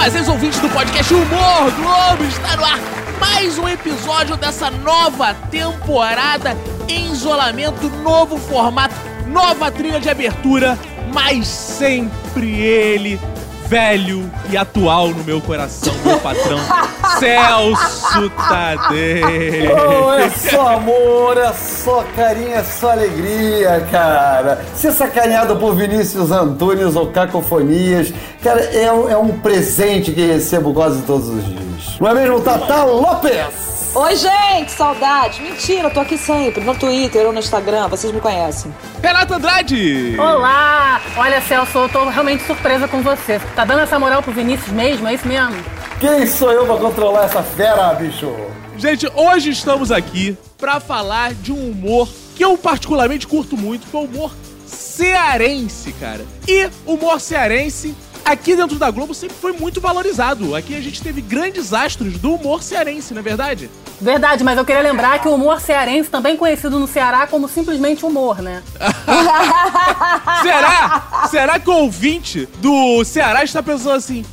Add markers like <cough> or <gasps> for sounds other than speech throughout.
fazeres ouvintes do podcast Humor Globo, está no ar mais um episódio dessa nova temporada em isolamento, novo formato, nova trilha de abertura, mas sempre ele, velho e atual no meu coração, meu patrão, <laughs> Celso Tadeu. Oh, é só amor, é só carinho, é só alegria, cara. Ser sacaneado por Vinícius Antunes ou Cacofonias, cara, é, é um presente que recebo quase todos os dias. Não é mesmo, Tata Lopes? Oi, gente, saudade. Mentira, eu tô aqui sempre, no Twitter ou no Instagram, vocês me conhecem. Renato Andrade. Olá! Olha, Celso, eu tô realmente surpresa com você. Tá dando essa moral pro Vinícius mesmo? É isso mesmo? Quem sou eu pra controlar essa fera, bicho? Gente, hoje estamos aqui pra falar de um humor que eu particularmente curto muito, que é o humor cearense, cara. E o humor cearense aqui dentro da Globo sempre foi muito valorizado. Aqui a gente teve grandes astros do humor cearense, não é verdade? Verdade, mas eu queria lembrar que o humor cearense, também conhecido no Ceará como simplesmente humor, né? <laughs> Será? Será que o ouvinte do Ceará está pensando assim?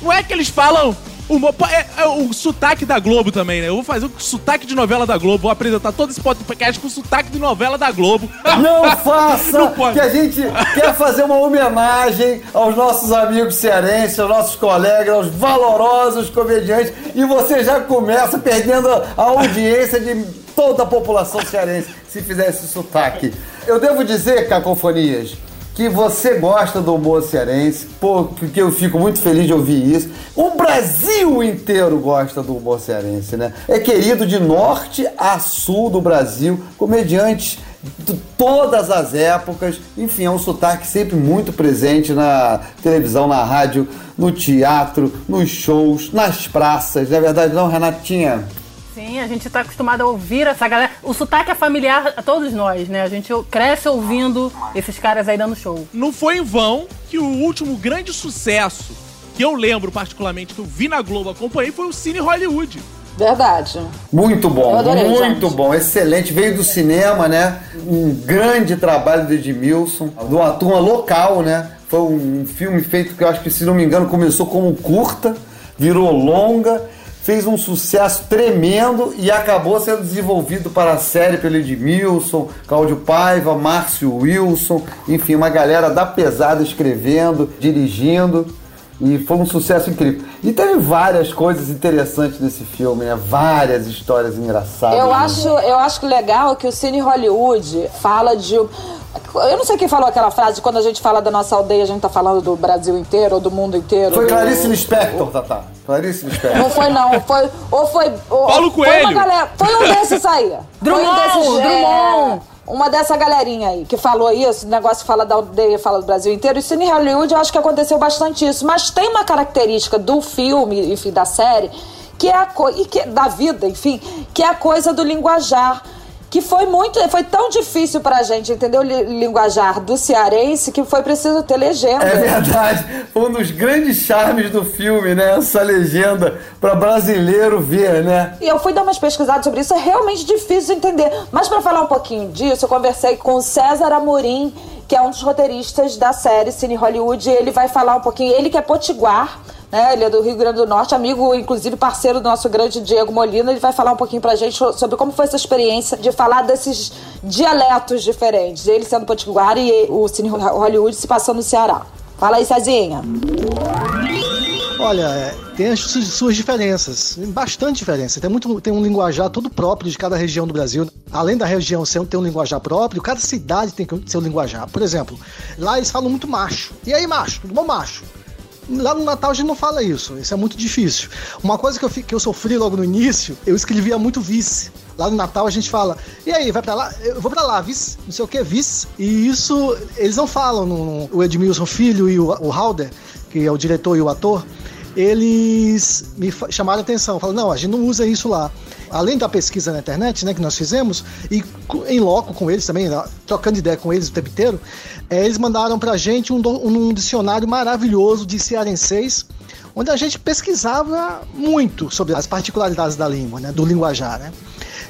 Não é que eles falam humor. É, é o sotaque da Globo também, né? Eu vou fazer o sotaque de novela da Globo. Vou apresentar todo esse podcast com o sotaque de novela da Globo. Não <laughs> faça, Não pode. que a gente quer fazer uma homenagem aos nossos amigos cearenses, aos nossos colegas, aos valorosos comediantes, e você já começa perdendo a audiência de toda a população cearense se fizer esse sotaque. Eu devo dizer, Cacofonias, que você gosta do humor cearense, porque eu fico muito feliz de ouvir isso. O Brasil inteiro gosta do humor cearense, né? É querido de norte a sul do Brasil, comediantes de todas as épocas. Enfim, é um sotaque sempre muito presente na televisão, na rádio, no teatro, nos shows, nas praças. Não é verdade não, Renatinha? Sim, a gente tá acostumado a ouvir essa galera. O sotaque é familiar a todos nós, né? A gente cresce ouvindo esses caras aí dando show. Não foi em vão que o último grande sucesso que eu lembro particularmente que eu vi na Globo acompanhei foi o Cine Hollywood. Verdade. Muito bom, adorei, muito gente. bom, excelente. Veio do cinema, né? Um grande trabalho do Edmilson, de uma turma local, né? Foi um filme feito que eu acho que, se não me engano, começou como curta, virou longa, fez um sucesso tremendo e acabou sendo desenvolvido para a série pelo Edmilson, Cláudio Paiva, Márcio Wilson, enfim, uma galera da pesada escrevendo, dirigindo. E foi um sucesso incrível. E teve várias coisas interessantes nesse filme, né? Várias histórias engraçadas. Eu né? acho, eu acho legal que o Cine Hollywood fala de. Eu não sei quem falou aquela frase, quando a gente fala da nossa aldeia, a gente tá falando do Brasil inteiro ou do mundo inteiro. Foi do- Clarice Lispector, Tatá. Clarice Não Lispector. foi, não. Foi, ou foi. Ou, Paulo Foi, Coelho. uma galera, foi um desses aí. Drummond, foi um <laughs> desses, Drummond. é, uma dessa galerinha aí que falou isso, o negócio fala da aldeia, fala do Brasil inteiro. E Cine Hollywood, eu acho que aconteceu bastante isso. Mas tem uma característica do filme, enfim, da série, que é a coisa. Da vida, enfim, que é a coisa do linguajar. Que foi muito. Foi tão difícil pra gente entender o li- linguajar do cearense que foi preciso ter legenda. É verdade. Foi um dos grandes charmes do filme, né? Essa legenda para brasileiro ver, né? E eu fui dar umas pesquisadas sobre isso, é realmente difícil de entender. Mas pra falar um pouquinho disso, eu conversei com César Amorim, que é um dos roteiristas da série Cine Hollywood, e ele vai falar um pouquinho, ele que é potiguar, né? Ele é do Rio Grande do Norte, amigo, inclusive parceiro do nosso grande Diego Molina, ele vai falar um pouquinho pra gente sobre como foi essa experiência de falar desses dialetos diferentes. Ele sendo potiguar e o Cine Hollywood se passando no Ceará. Fala aí, Cezinha. Olha, é, tem as su- suas diferenças, bastante diferença. Tem, muito, tem um linguajar todo próprio de cada região do Brasil. Além da região ter um linguajar próprio, cada cidade tem um linguajar. Por exemplo, lá eles falam muito macho. E aí, macho? Tudo bom, macho? Lá no Natal a gente não fala isso, isso é muito difícil. Uma coisa que eu, que eu sofri logo no início, eu escrevia muito vice. Lá no Natal a gente fala, e aí, vai pra lá? Eu vou pra lá, vice, não sei o que, vice. E isso, eles não falam, no, o Edmilson Filho e o, o Halder, que é o diretor e o ator, eles me chamaram a atenção, falaram, não, a gente não usa isso lá. Além da pesquisa na internet, né, que nós fizemos, e em loco com eles também, lá, trocando ideia com eles o tempo inteiro, eh, eles mandaram pra gente um, um dicionário maravilhoso de cearenseis, onde a gente pesquisava muito sobre as particularidades da língua, né, do linguajar, né.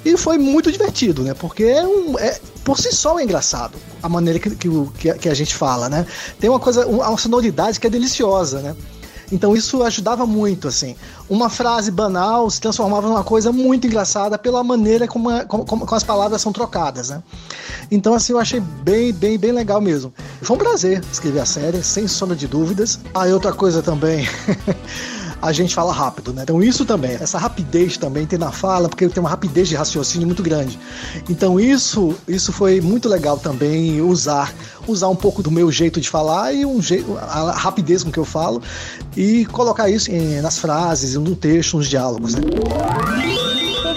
E foi muito divertido, né? Porque é um, é, por si só é engraçado a maneira que, que, a- que a gente fala, né? Tem uma coisa, uma sonoridade que é deliciosa, né? Então isso ajudava muito, assim. Uma frase banal se transformava numa coisa muito engraçada pela maneira como, como, como as palavras são trocadas, né? Então, assim, eu achei bem, bem, bem legal mesmo. Foi um prazer escrever a série, sem sombra de dúvidas. Ah, e outra coisa também. <laughs> a gente fala rápido, né? Então isso também, essa rapidez também tem na fala, porque tem uma rapidez de raciocínio muito grande. Então isso, isso foi muito legal também usar, usar um pouco do meu jeito de falar e um jeito, a rapidez com que eu falo e colocar isso em, nas frases, no texto, nos diálogos. Né?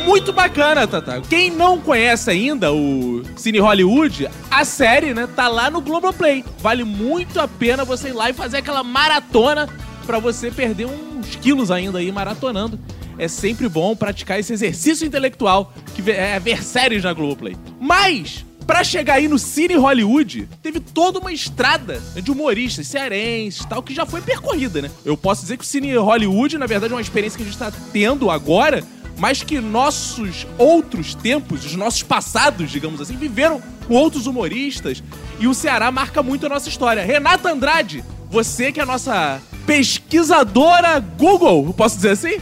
muito bacana, Tata. Quem não conhece ainda o Cine Hollywood, a série, né, tá lá no Globoplay. Vale muito a pena você ir lá e fazer aquela maratona para você perder uns quilos ainda aí maratonando. É sempre bom praticar esse exercício intelectual que é ver séries na Globoplay. Mas para chegar aí no Cine Hollywood, teve toda uma estrada de humoristas cearenses tal, que já foi percorrida, né? Eu posso dizer que o Cine Hollywood, na verdade, é uma experiência que a gente tá tendo agora, mas que nossos outros tempos, os nossos passados, digamos assim, viveram com outros humoristas e o Ceará marca muito a nossa história. Renata Andrade, você que é a nossa pesquisadora Google, posso dizer assim? <laughs>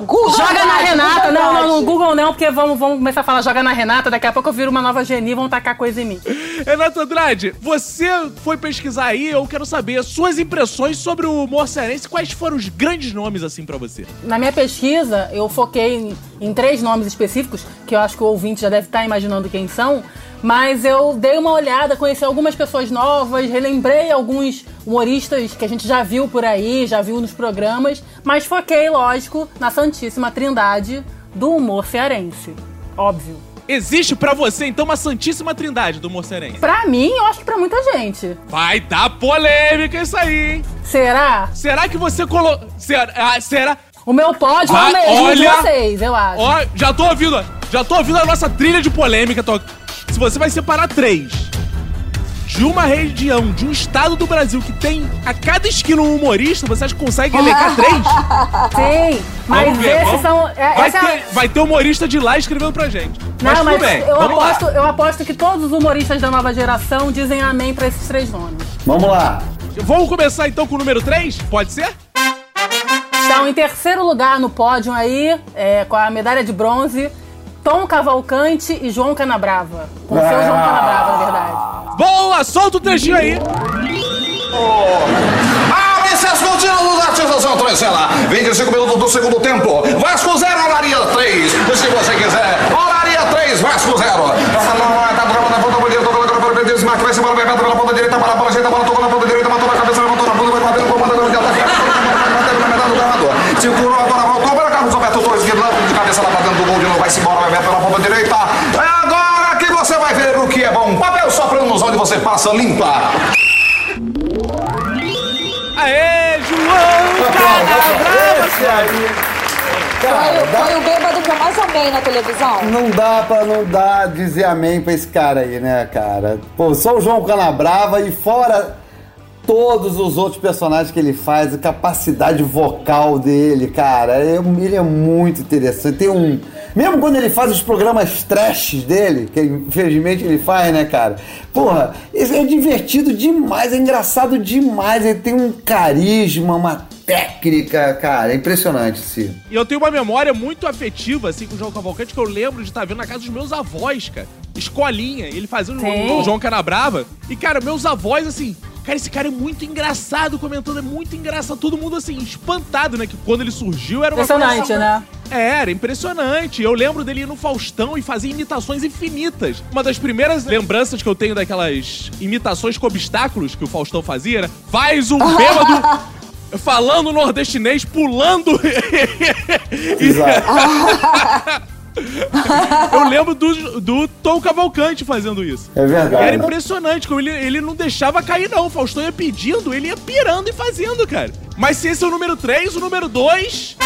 Google joga na Renata, não, não, no Google não, porque vamos, vamos começar a falar joga na Renata, daqui a pouco eu viro uma nova Geni e vão tacar coisa em mim. <laughs> Renata Andrade, você foi pesquisar aí, eu quero saber suas impressões sobre o humor cearense, quais foram os grandes nomes assim para você? Na minha pesquisa, eu foquei em, em três nomes específicos, que eu acho que o ouvinte já deve estar imaginando quem são, mas eu dei uma olhada, conheci algumas pessoas novas, relembrei alguns humoristas que a gente já viu por aí, já viu nos programas, mas foquei, lógico, na Santíssima Trindade do humor cearense. Óbvio. Existe para você, então, uma santíssima trindade do humor cearense? Pra mim, eu acho que pra muita gente. Vai dar polêmica isso aí, hein? Será? Será que você colocou... Será? Ah, será? O meu pódio é o mesmo olha, de vocês, eu acho. Ó, já tô ouvindo, já tô ouvindo a nossa trilha de polêmica. Tô... Você vai separar três de uma região, de um estado do Brasil que tem a cada esquina um humorista, você acha que consegue elencar <laughs> três? Sim, mas ver, esses vamos... são. É, vai, ter, é... vai ter humorista de lá escrevendo pra gente. Não, mas, mas bem, eu, aposto, eu aposto que todos os humoristas da nova geração dizem amém pra esses três nomes. Vamos lá. Vamos começar então com o número 3? Pode ser? Então, em terceiro lugar no pódio aí, é, com a medalha de bronze, Tom Cavalcante e João Canabrava. Com o seu João ah. Canabrava, na verdade. Boa! Solta o trechinho aí! Oh. Acesso contínuo dos artistas São Trecela. 25 minutos do segundo tempo. Vasco 0, Olaria 3. Se você quiser. Olaria 3, Vasco 0. Tá na ponta ponta direita, tocou na ponta direita, Smart vai se embora, vai pela ponta direita, para a bola, ajeita a bola, tocou na ponta direita, matou na cabeça, levantou na ponta, vai batendo com a ponta direita, batendo na metade do gramado. Segurou agora, voltou para Carlos Alberto Torres, de cabeça lá para dentro do gol de novo, vai se embora, vai ver pela ponta direita. É agora que você vai ver o que é bom. Papel soprando nos onde você passa, limpa. Aê, João Canabrava! Cara, foi, foi o bêbado que eu mais amei na televisão. Não dá pra não dar dizer amém pra esse cara aí, né, cara? Pô, só o João Canabrava e fora todos os outros personagens que ele faz, a capacidade vocal dele, cara, é, ele é muito interessante. Tem um. Mesmo quando ele faz os programas trash dele, que infelizmente ele faz, né, cara? Porra, é divertido demais, é engraçado demais, ele tem um carisma, uma técnica, cara, é impressionante, sim. E eu tenho uma memória muito afetiva, assim, com o João Cavalcante, que eu lembro de estar vendo na casa dos meus avós, cara. Escolinha, ele fazia o, o João Canabrava. E, cara, meus avós, assim, Cara, esse cara é muito engraçado comentando, é muito engraçado. Todo mundo, assim, espantado, né? Que quando ele surgiu era uma Impressionante, coisa... né? É, era impressionante. Eu lembro dele ir no Faustão e fazer imitações infinitas. Uma das primeiras lembranças que eu tenho daquelas imitações com obstáculos que o Faustão fazia era faz um bêbado <laughs> falando nordestinês, pulando. <laughs> Exato. Eu lembro do, do Tom Cavalcante fazendo isso. É verdade. E era impressionante, como ele, ele não deixava cair, não. O Faustão ia pedindo, ele ia pirando e fazendo, cara. Mas se esse é o número 3, o número 2.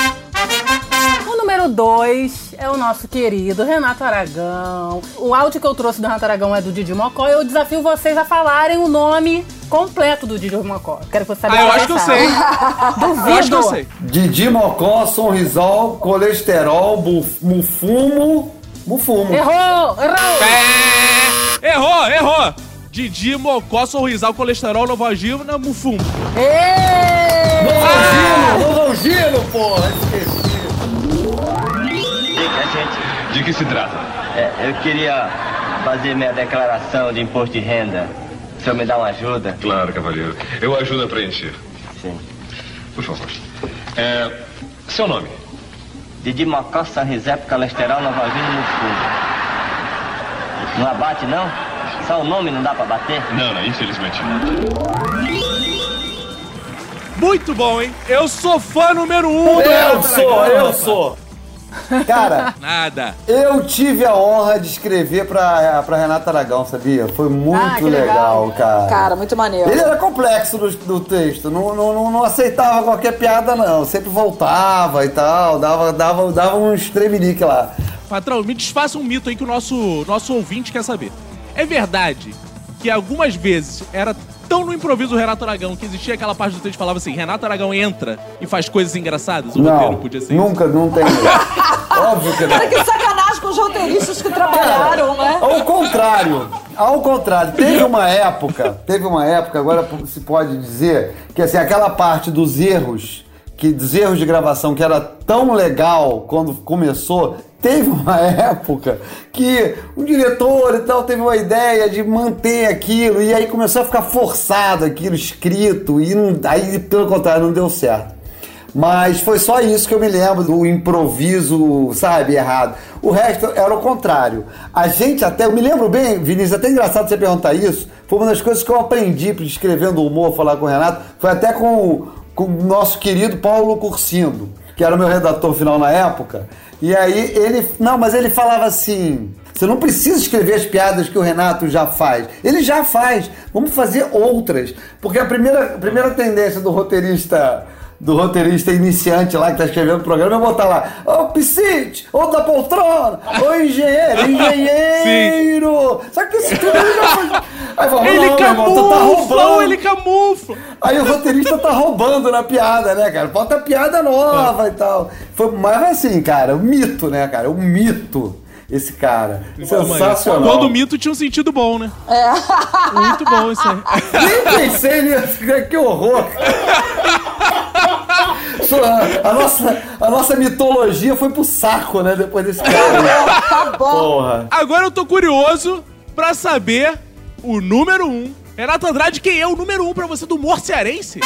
O número 2 é o nosso querido Renato Aragão. O áudio que eu trouxe do Renato Aragão é do Didi Mocó. Eu desafio vocês a falarem o nome completo do Didi Mocó. Quero que você saiba. Ah, <laughs> eu acho que eu sei. Duvido. Eu acho que eu sei. Didi Mocó, sonrisol, colesterol, mufumo. Mufumo. Errou! Errou! É, errou, errou! Didi, Mocó, Sorrisal, Colesterol, Novogina, Mufum. Novalgino, Novalgino, porra! Esqueci. Dica, gente. De que se trata? É, eu queria fazer minha declaração de imposto de renda. O senhor me dá uma ajuda? Claro, cavalheiro. Eu ajudo a preencher. Sim. Por favor. É, seu nome? Didi Mocó, Sanrisep, Colesterol, Novalgina no fundo. Não abate, não? Só o nome não dá pra bater? Não, não, infelizmente não. Muito bom, hein? Eu sou fã número um do Eu Renato sou, Aragão, eu rapaz. sou. Cara, <laughs> Nada. eu tive a honra de escrever pra, pra Renata Aragão, sabia? Foi muito Ah, legal, legal. cara. Cara, muito maneiro. Ele era complexo no, no texto, não, não, não, não aceitava qualquer piada, não. Sempre voltava e tal, dava, dava, dava um estremelique lá. Patrão, me desfaça um mito aí que o nosso, nosso ouvinte quer saber. É verdade que algumas vezes era tão no improviso do Renato Aragão que existia aquela parte do texto que falava assim: Renato Aragão entra e faz coisas engraçadas? O roteiro Não, podia ser isso. nunca, não tem. <laughs> Óbvio que não. Cara, que sacanagem com os roteiristas que trabalharam, né? Ao contrário, ao contrário, teve uma época, teve uma época, agora se pode dizer, que assim, aquela parte dos erros, que dos erros de gravação que era tão legal quando começou, teve uma <laughs> época que o diretor e tal teve uma ideia de manter aquilo, e aí começou a ficar forçado aquilo, escrito, e não- aí, pelo contrário, não deu certo. Mas foi só isso que eu me lembro do improviso, sabe, errado. O resto era o contrário. A gente até, eu me lembro bem, Vinícius, até engraçado você perguntar isso, foi uma das coisas que eu aprendi escrevendo humor, falar com o Renato, foi até com, com o nosso querido Paulo Cursindo, que era o meu redator final na época. E aí ele, não, mas ele falava assim, você não precisa escrever as piadas que o Renato já faz. Ele já faz. Vamos fazer outras. Porque a primeira, a primeira tendência do roteirista do roteirista iniciante lá que tá escrevendo o programa é botar lá, ô Piscite, ô da poltrona, ô engenheiro, <laughs> engenheiro. Só que isso tudo ele já faz. Aí fala, Ele não, irmão, tá camufla, roubando. ele camufla. Aí o roteirista tá roubando na piada, né, cara? Bota piada nova e tal. Foi, mas assim, cara, um mito, né, cara? Um mito. Esse cara. Sensacional. Quando o mito tinha um sentido bom, né? É. Muito bom isso aí. Nem pensei nisso, que horror. <laughs> A, nossa, a nossa mitologia foi pro saco, né? Depois desse <laughs> cara. Acabou. Porra. Agora eu tô curioso pra saber o número um. Renato Andrade, quem é o número um pra você do humor cearense?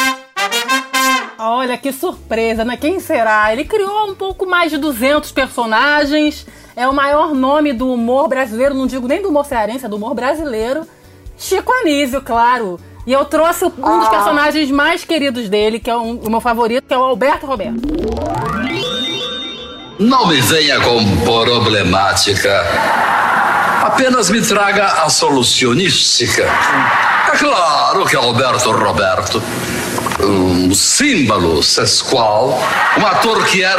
Olha que surpresa, né? Quem será? Ele criou um pouco mais de 200 personagens. É o maior nome do humor brasileiro, não digo nem do humor cearense, é do humor brasileiro. Chico Anísio, claro. E eu trouxe um dos personagens mais queridos dele, que é um- o meu favorito, que é o Alberto Roberto. Não me venha com problemática. Apenas me traga a solucionística. É claro que Alberto Roberto, um símbolo sesqual, um ator que é,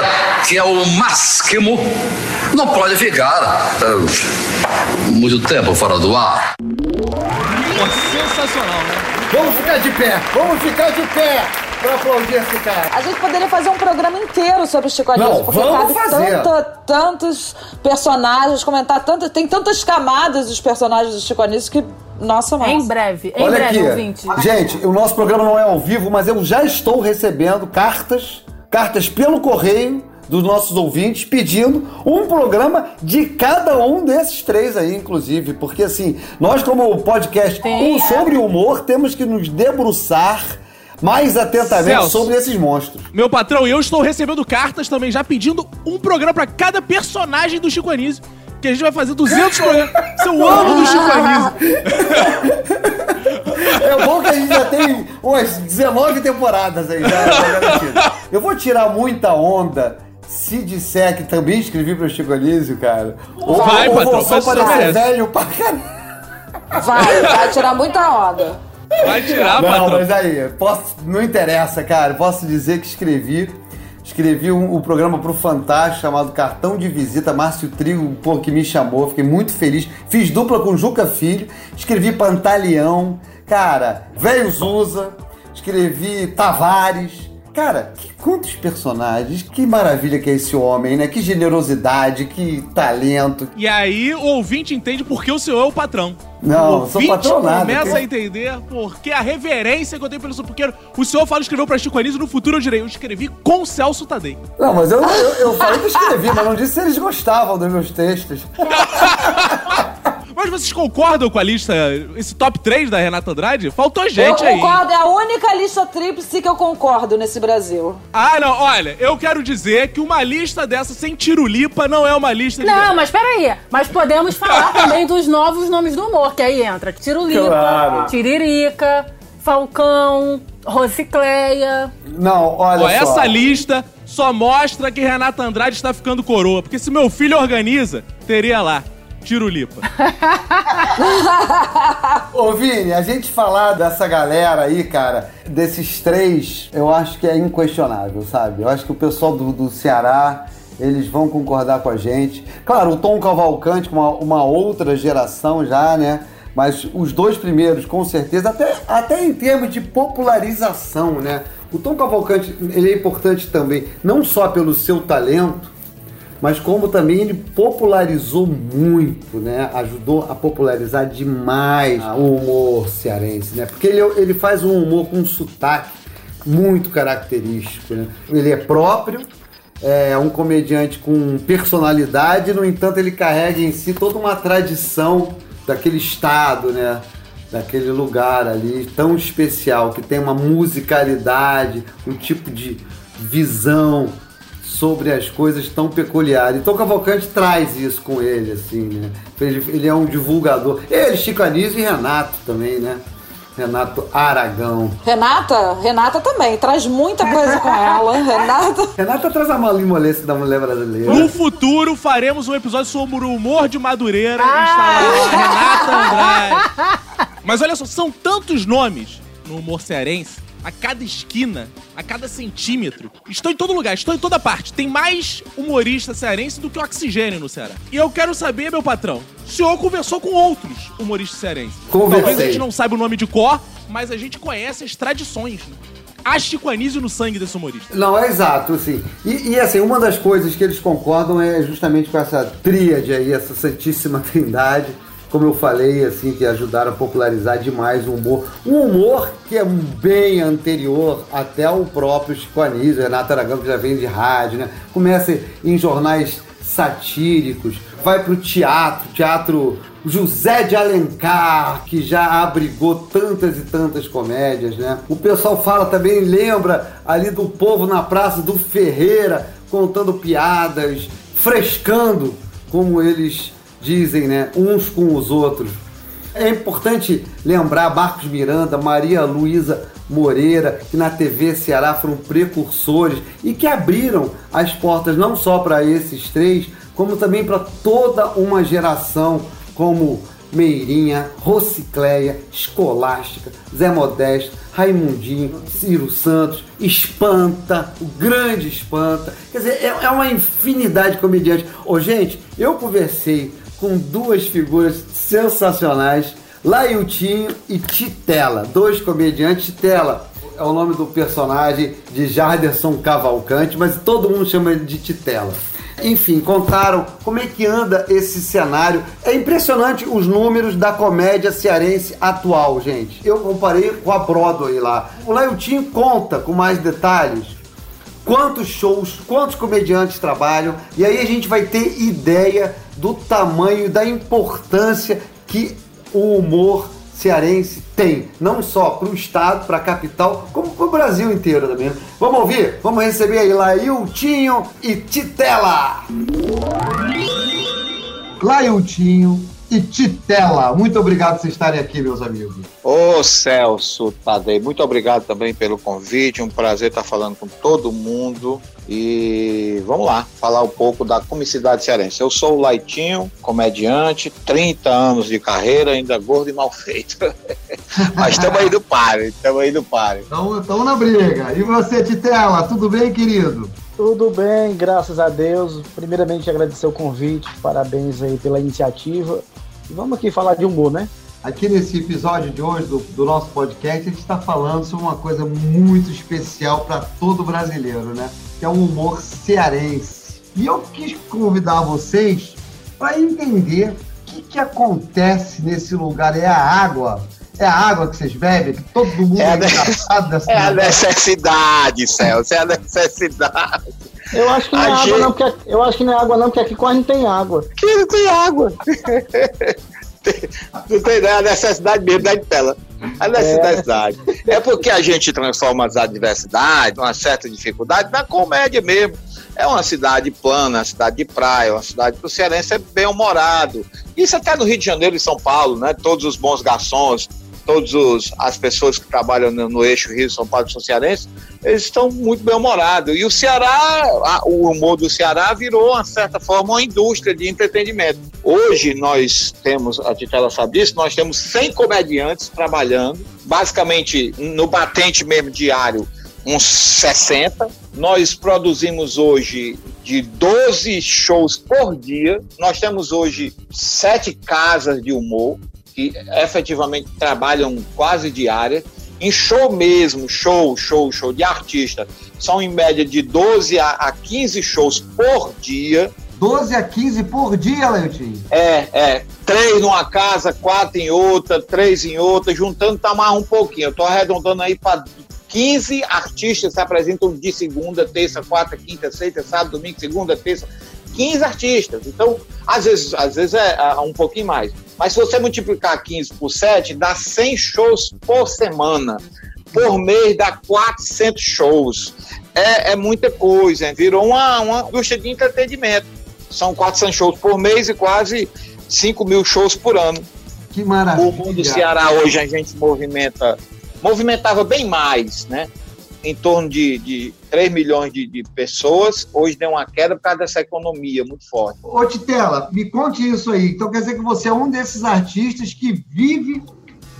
que é o máximo, não pode ficar eh, muito tempo fora do ar. Sensacional, né? Vamos ficar de pé, vamos ficar de pé pra aplaudir esse cara. A gente poderia fazer um programa inteiro sobre o Chico Anísio, porque cabe tanta- tantos personagens, comentar tanto, tem tantas camadas os personagens do Chico Anísio que, nossa, mãe. Em breve, em Olha breve, aqui. ouvinte. Gente, o nosso programa não é ao vivo, mas eu já estou recebendo cartas, cartas pelo correio dos nossos ouvintes pedindo um programa de cada um desses três aí, inclusive, porque assim, nós como podcast Sim, um é. sobre humor temos que nos debruçar mais atentamente Celso. sobre esses monstros. Meu patrão, e eu estou recebendo cartas também já pedindo um programa pra cada personagem do Chico Anísio. Que a gente vai fazer 200 programas. É o ano do Chico Anísio. <laughs> É bom que a gente já tem umas 19 temporadas aí já, já garantido. Eu vou tirar muita onda se disser que também escrevi pro Chico Anísio, cara. Ou, Vai, ou patrão, vou só parecer velho pra caralho. Vai, vai tirar muita onda. Vai tirar, Não, patrão. mas aí, posso, não interessa, cara. Posso dizer que escrevi. Escrevi um, um programa pro Fantástico chamado Cartão de Visita. Márcio Trigo, pô, que me chamou. Fiquei muito feliz. Fiz dupla com Juca Filho. Escrevi Pantaleão. Cara, Velho Zusa. Escrevi Tavares. Cara, que, quantos personagens, que maravilha que é esse homem, né? Que generosidade, que talento. E aí o ouvinte entende por que o senhor é o patrão. Não, o sou nada, começa que- a entender porque a reverência que eu tenho pelo supuqueiro. O senhor fala que escreveu pra Chico Anísio, no futuro eu direi, eu escrevi com Celso Tadei. Não, mas eu, eu, eu falei que escrevi, mas não disse se eles gostavam dos meus textos. <laughs> Mas vocês concordam com a lista, esse top 3 da Renata Andrade? Faltou Eu gente aí. concordo, é a única lista tríplice que eu concordo nesse Brasil. Ah, não, olha, eu quero dizer que uma lista dessa sem tirulipa não é uma lista de. Não, mas peraí. Mas podemos falar <laughs> também dos novos nomes do humor, que aí entra Tirulipa, Claro. Tiririca, Falcão, Rocicleia. Não, olha Ó, só. essa lista só mostra que Renata Andrade está ficando coroa. Porque se meu filho organiza, teria lá. Tirulipa. <laughs> Ô, Vini, a gente falar dessa galera aí, cara, desses três, eu acho que é inquestionável, sabe? Eu acho que o pessoal do, do Ceará, eles vão concordar com a gente. Claro, o Tom Cavalcante, uma, uma outra geração já, né? Mas os dois primeiros, com certeza, até, até em termos de popularização, né? O Tom Cavalcante, ele é importante também, não só pelo seu talento, mas como também ele popularizou muito, né? Ajudou a popularizar demais o humor cearense, né? Porque ele, ele faz um humor com um sotaque muito característico, né? Ele é próprio, é um comediante com personalidade, no entanto ele carrega em si toda uma tradição daquele estado, né? Daquele lugar ali tão especial, que tem uma musicalidade, um tipo de visão sobre as coisas tão peculiares. Então o Cavalcante traz isso com ele, assim, né? Ele, ele é um divulgador. Ele, Chico Anísio e Renato também, né? Renato Aragão. Renata, Renata também, traz muita coisa com ela. <laughs> Renata. Renata traz a malimolência da mulher brasileira. No futuro, faremos um episódio sobre o humor de Madureira está lá Renata Andrade. Mas olha só, são tantos nomes no humor cearense, a cada esquina, a cada centímetro. Estou em todo lugar, estou em toda parte. Tem mais humorista cearense do que oxigênio no Ceará. E eu quero saber, meu patrão, o senhor conversou com outros humoristas cearenses. Conversei. Talvez a gente não saiba o nome de cor, mas a gente conhece as tradições, né? Há Chico Anísio no sangue desse humorista. Não, é exato, assim. E, e, assim, uma das coisas que eles concordam é justamente com essa tríade aí, essa santíssima <laughs> trindade, como eu falei, assim, que ajudaram a popularizar demais o humor. Um humor que é bem anterior até o próprio Chico Anísio, Renato Aragão, que já vem de rádio, né? Começa em jornais satíricos, vai pro teatro, teatro José de Alencar, que já abrigou tantas e tantas comédias, né? O pessoal fala também, lembra ali do povo na praça do Ferreira, contando piadas, frescando, como eles dizem, né? Uns com os outros. É importante lembrar Marcos Miranda, Maria Luísa Moreira, que na TV Ceará foram precursores e que abriram as portas não só para esses três, como também para toda uma geração como Meirinha, Rocicleia, Escolástica, Zé Modesto, Raimundinho, Ciro Santos, Espanta, o grande Espanta. Quer dizer, é, é uma infinidade de comediantes. Ô, gente, eu conversei com duas figuras sensacionais, Lailtinho e Titela, dois comediantes. Titela é o nome do personagem de Jarderson Cavalcante, mas todo mundo chama ele de Titela. Enfim, contaram como é que anda esse cenário. É impressionante os números da comédia cearense atual, gente. Eu comparei com a Broadway lá. O Lailtinho conta com mais detalhes quantos shows, quantos comediantes trabalham, e aí a gente vai ter ideia do tamanho, da importância que o humor cearense tem, não só para o estado, para a capital, como para o Brasil inteiro também. Vamos ouvir? Vamos receber aí Lailtinho e Titela. Lailtinho e Titela, muito obrigado por estarem aqui, meus amigos. Ô Celso Tadei, muito obrigado também pelo convite, um prazer estar falando com todo mundo e vamos lá, falar um pouco da comicidade cearense. Eu sou o Laitinho, comediante, 30 anos de carreira, ainda gordo e mal feito. <laughs> Mas estamos aí do páreo, estamos aí do. Então, estamos na briga. E você, Titela, tudo bem, querido? Tudo bem, graças a Deus. Primeiramente, agradecer o convite, parabéns aí pela iniciativa. E vamos aqui falar de humor, né? Aqui nesse episódio de hoje do, do nosso podcast, a gente está falando sobre uma coisa muito especial para todo brasileiro, né? Que é o humor cearense. E eu quis convidar vocês para entender o que, que acontece nesse lugar. É a água? É a água que vocês bebem? Que todo mundo É é, engraçado dessa É a necessidade, Celso, é a necessidade. Eu acho que não é A água, gente- não, porque eu acho que não é água, não, porque aqui quase não tem água. Que não tem água. <laughs> Não tem né? a necessidade mesmo da tela. A necessidade. É. porque a gente transforma as adversidades, uma certa dificuldade, na comédia mesmo. É uma cidade plana, uma cidade de praia, uma cidade que o cearense é bem-humorado. Isso até no Rio de Janeiro e São Paulo, né? Todos os bons garçons, todas as pessoas que trabalham no, no eixo Rio, São Paulo e São Cearense, eles estão muito bem-humorados. E o Ceará, a- o humor do Ceará virou, uma certa forma, uma indústria de entretenimento. Hoje nós temos, a Titela sabe disso, nós temos 100 comediantes trabalhando, basicamente no batente mesmo diário, uns 60. Nós produzimos hoje de 12 shows por dia. Nós temos hoje sete casas de humor que efetivamente trabalham quase diária. Em show mesmo, show, show, show de artista, são em média de 12 a, a 15 shows por dia. 12 a 15 por dia, Leotinho. É, é. Três numa casa, quatro em outra, três em outra, juntando tá mais um pouquinho. Eu tô arredondando aí para 15 artistas se apresentam de segunda, terça, quarta, quinta, sexta, sábado, domingo, segunda, terça. 15 artistas. Então, às vezes, às vezes é, é um pouquinho mais. Mas se você multiplicar 15 por 7, dá 100 shows por semana. Por mês dá 400 shows. É, é muita coisa, hein? virou uma, uma indústria de entretenimento. São 400 shows por mês e quase 5 mil shows por ano. Que maravilha. O mundo do Ceará hoje a gente movimenta, movimentava bem mais, né? Em torno de, de 3 milhões de, de pessoas. Hoje deu uma queda por causa dessa economia muito forte. Ô, Titela, me conte isso aí. Então quer dizer que você é um desses artistas que vive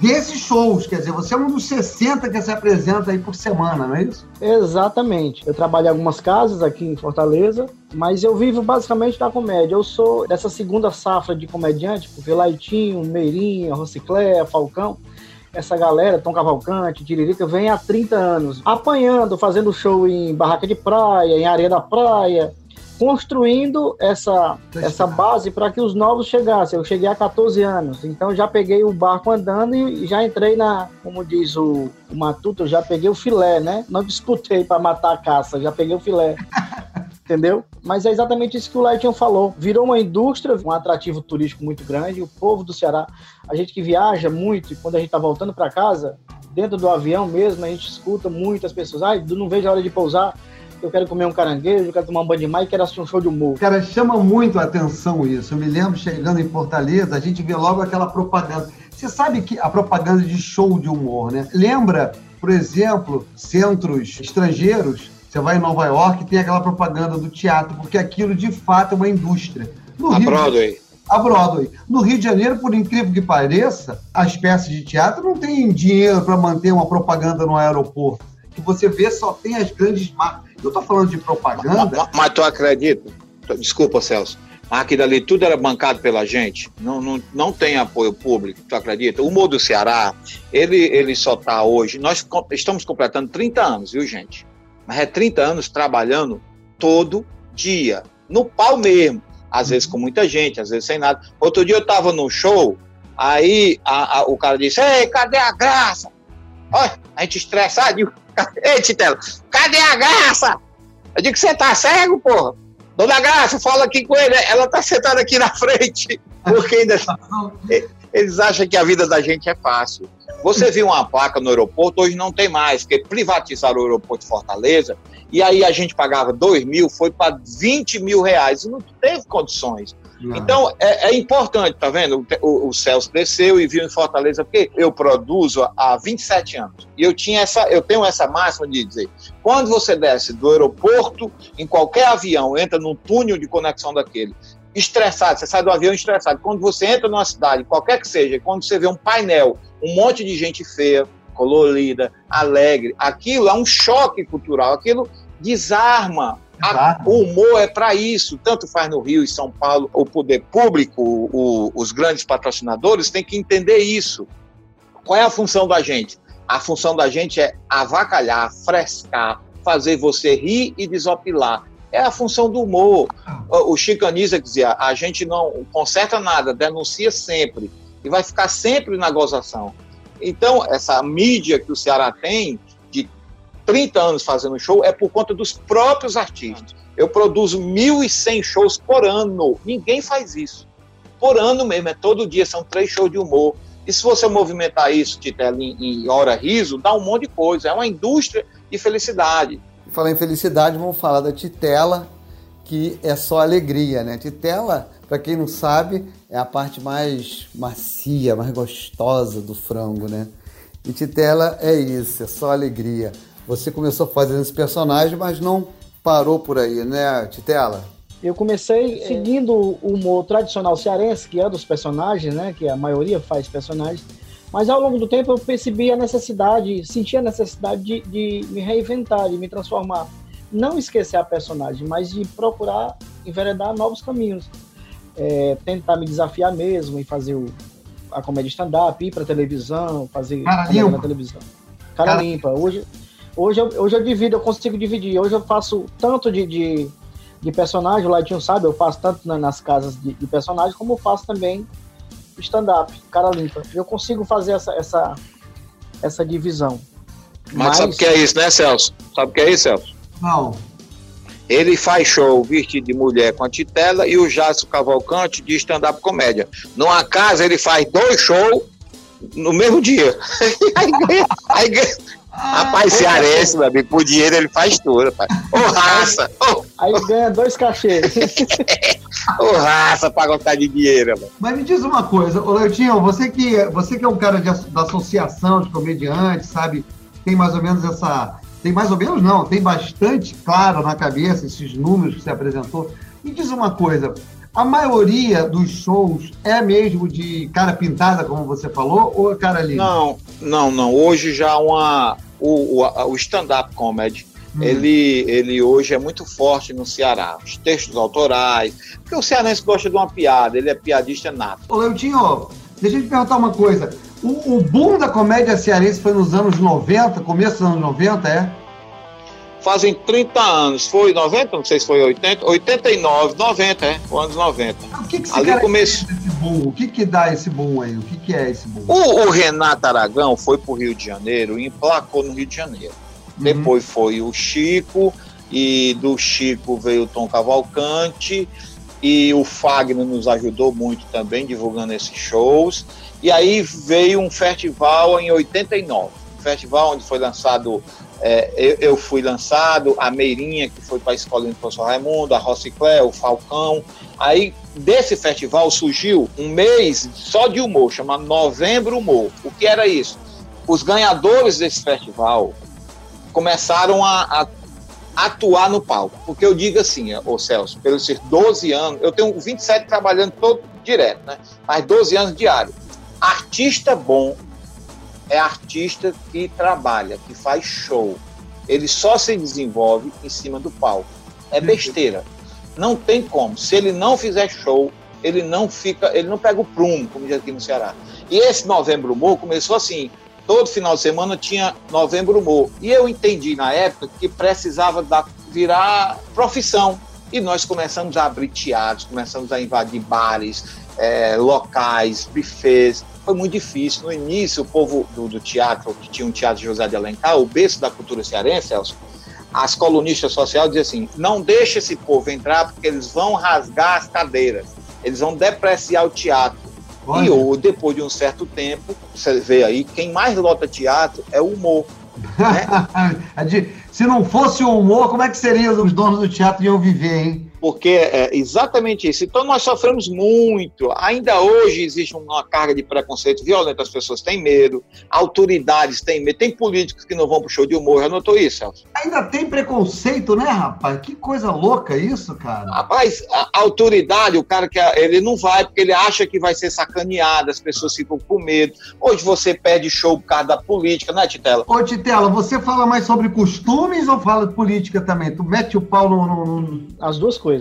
desses shows. Quer dizer, você é um dos 60 que se apresenta aí por semana, não é isso? Exatamente. Eu trabalho em algumas casas aqui em Fortaleza, mas eu vivo basicamente da comédia. Eu sou dessa segunda safra de comediante, porque Laitinho, Meirinho, Rocicléia, Falcão, essa galera, Tom Cavalcante, Tiririca, vem há 30 anos apanhando, fazendo show em barraca de praia, em areia da praia, construindo essa, essa base para que os novos chegassem. Eu cheguei há 14 anos, então já peguei o barco andando e já entrei na, como diz o, o Matuto, já peguei o filé, né? Não disputei para matar a caça, já peguei o filé. <laughs> Entendeu? Mas é exatamente isso que o Leitinho falou. Virou uma indústria, um atrativo turístico muito grande. O povo do Ceará, a gente que viaja muito, e quando a gente tá voltando para casa, dentro do avião mesmo, a gente escuta muitas pessoas. Ai, não vejo a hora de pousar. Eu quero comer um caranguejo, eu quero tomar um banho de mar e quero assistir um show de humor. Cara, chama muito a atenção isso. Eu me lembro chegando em Fortaleza, a gente vê logo aquela propaganda. Você sabe que a propaganda de show de humor, né? Lembra, por exemplo, centros estrangeiros. Você vai em Nova York e tem aquela propaganda do teatro, porque aquilo de fato é uma indústria. No A Rio de- Broadway. a Broadway. No Rio de Janeiro, por incrível que pareça, as peças de teatro não têm dinheiro para manter uma propaganda no aeroporto. Que você vê só tem as grandes marcas. Eu tô falando de propaganda. Ma- Mas tu acredita? Desculpa, Celso. Mas aquilo ali tudo era bancado pela gente. Não, não, não tem apoio público, tu acredita? O humor do Ceará, ele, ele só está hoje. Nós estamos completando 30 anos, viu, gente? Mas é 30 anos trabalhando todo dia. No pau mesmo. Às vezes com muita gente, às vezes sem nada. Outro dia eu tava no show, aí a- a- o cara disse: Ei, cadê a graça? Olha, a gente estressado. <laughs> Ei, Titela, cadê a graça? Eu digo que você tá cego, porra. Dona Graça, fala aqui com ele. Ela tá sentada aqui na frente. <laughs> Porque ainda eles acham que a vida da gente é fácil. Você viu uma placa no aeroporto, hoje não tem mais, porque privatizaram o aeroporto de Fortaleza, e aí a gente pagava 2 mil, foi para 20 mil reais, e não teve condições. Então, é, é importante, tá vendo? O, o Celso cresceu e viu em Fortaleza, porque eu produzo há 27 anos. E eu, tinha essa, eu tenho essa máxima de dizer: quando você desce do aeroporto, em qualquer avião, entra num túnel de conexão daquele, estressado, você sai do avião estressado. Quando você entra numa cidade, qualquer que seja, quando você vê um painel, um monte de gente feia, colorida, alegre, aquilo é um choque cultural, aquilo desarma A, o humor é para isso, tanto faz no Rio e São Paulo, o poder público, o, os grandes patrocinadores têm que entender isso. Qual é a função da gente? A função da gente é avacalhar, frescar, fazer você rir e desopilar. É a função do humor. O Chico Anísio dizia: a gente não conserta nada, denuncia sempre e vai ficar sempre na gozação. Então, essa mídia que o Ceará tem, de 30 anos fazendo show, é por conta dos próprios artistas. Eu produzo 1.100 shows por ano. Ninguém faz isso. Por ano mesmo, é todo dia, são três shows de humor. E se você movimentar isso, Titela, em, em hora riso, dá um monte de coisa. É uma indústria de felicidade. Falar em felicidade, vamos falar da Titela, que é só alegria, né? Titela, para quem não sabe, é a parte mais macia, mais gostosa do frango, né? E Titela é isso, é só alegria. Você começou fazendo esse personagem, mas não parou por aí, né, Titela? Eu comecei seguindo o humor tradicional cearense, que é dos personagens, né? Que a maioria faz personagens. Mas ao longo do tempo eu percebi a necessidade, senti a necessidade de, de me reinventar, de me transformar. Não esquecer a personagem, mas de procurar enveredar novos caminhos. É, tentar me desafiar mesmo e fazer o, a comédia stand-up, ir para televisão, fazer Cara comédia limpa. na televisão. Cara, Cara- limpa. Hoje, hoje, eu, hoje eu divido, eu consigo dividir. Hoje eu faço tanto de, de, de personagem, o Laitinho sabe, eu faço tanto na- nas casas de, de personagem, como eu faço também stand-up, cara limpa. Eu consigo fazer essa, essa, essa divisão. Mas, sabe o que é isso, né, Celso? Sabe o que é isso, Celso? Não. Ele faz show vestido de mulher com a titela e o Jácio Cavalcante de stand-up comédia. Numa casa ele faz dois shows no mesmo dia. <laughs> aí ganha, aí ganha. Rapaz, cearense, meu amigo, por dinheiro ele faz tudo, rapaz. Ô raça, ô, Aí ganha dois cachês. <laughs> ô raça pra gostar de dinheiro, mano. Mas me diz uma coisa, ô Leotinho, você que, você que é um cara de da associação de comediantes, sabe? Tem mais ou menos essa. Tem mais ou menos não, tem bastante claro na cabeça esses números que você apresentou. Me diz uma coisa, a maioria dos shows é mesmo de cara pintada, como você falou, ou é cara ali? Não, não, não. Hoje já uma. O, o, o stand-up comedy, Hum. ele, ele hoje é muito forte no Ceará. Os textos autorais. Porque o cearense gosta de uma piada, ele é piadista nato. Ô Leotinho, deixa eu te perguntar uma coisa. O, o boom da comédia cearense foi nos anos 90, começo dos anos 90, é? Fazem 30 anos, foi 90? Não sei se foi 80, 89, 90, é, foi anos 90. O que, que Ali começou. esse boom? O que, que dá esse boom aí? O que, que é esse boom? O, o Renato Aragão foi para o Rio de Janeiro e emplacou no Rio de Janeiro. Depois foi o Chico, e do Chico veio o Tom Cavalcante, e o Fagner nos ajudou muito também divulgando esses shows. E aí veio um festival em 89, um festival onde foi lançado, é, eu, eu fui lançado, a Meirinha, que foi para a escola do professor Raimundo, a Rociclé, o Falcão. Aí desse festival surgiu um mês só de humor, chamado Novembro Humor. O que era isso? Os ganhadores desse festival começaram a, a atuar no palco. Porque eu digo assim, ô Celso, pelos esses 12 anos, eu tenho 27 trabalhando todo direto, né? Mas 12 anos diário. Artista bom é artista que trabalha, que faz show. Ele só se desenvolve em cima do palco. É besteira. Não tem como. Se ele não fizer show, ele não fica, ele não pega o prumo, como diz aqui no Ceará. E esse Novembro Humor começou assim, todo final de semana tinha Novembro Humor. E eu entendi na época que precisava da, virar profissão. E nós começamos a abrir teatros, começamos a invadir bares, eh, locais, buffets. Foi muito difícil. No início, o povo do, do teatro, que tinha um teatro José de Alencar, o berço da cultura cearense, Celso, as colunistas sociais diziam assim: não deixe esse povo entrar porque eles vão rasgar as cadeiras, eles vão depreciar o teatro. Olha. E ou, depois de um certo tempo, você vê aí, quem mais lota teatro é o humor. É de- Se não fosse o humor, como é que seria os donos do teatro iam viver, hein? Porque é exatamente isso. Então nós sofremos muito. Ainda hoje existe uma carga de preconceito violento, as pessoas têm medo, autoridades têm medo, tem políticos que não vão pro show de humor. Já notou isso, Celso? Ainda tem preconceito, né, rapaz? Que coisa louca isso, cara. Rapaz, a autoridade, o cara que ele não vai porque ele acha que vai ser sacaneado, as pessoas ficam com medo. Hoje você perde show por causa da política, né, Titela? Ô, Titela, você fala mais sobre costumes ou fala de política também? Tu mete o pau no. no- no- As duas coisas.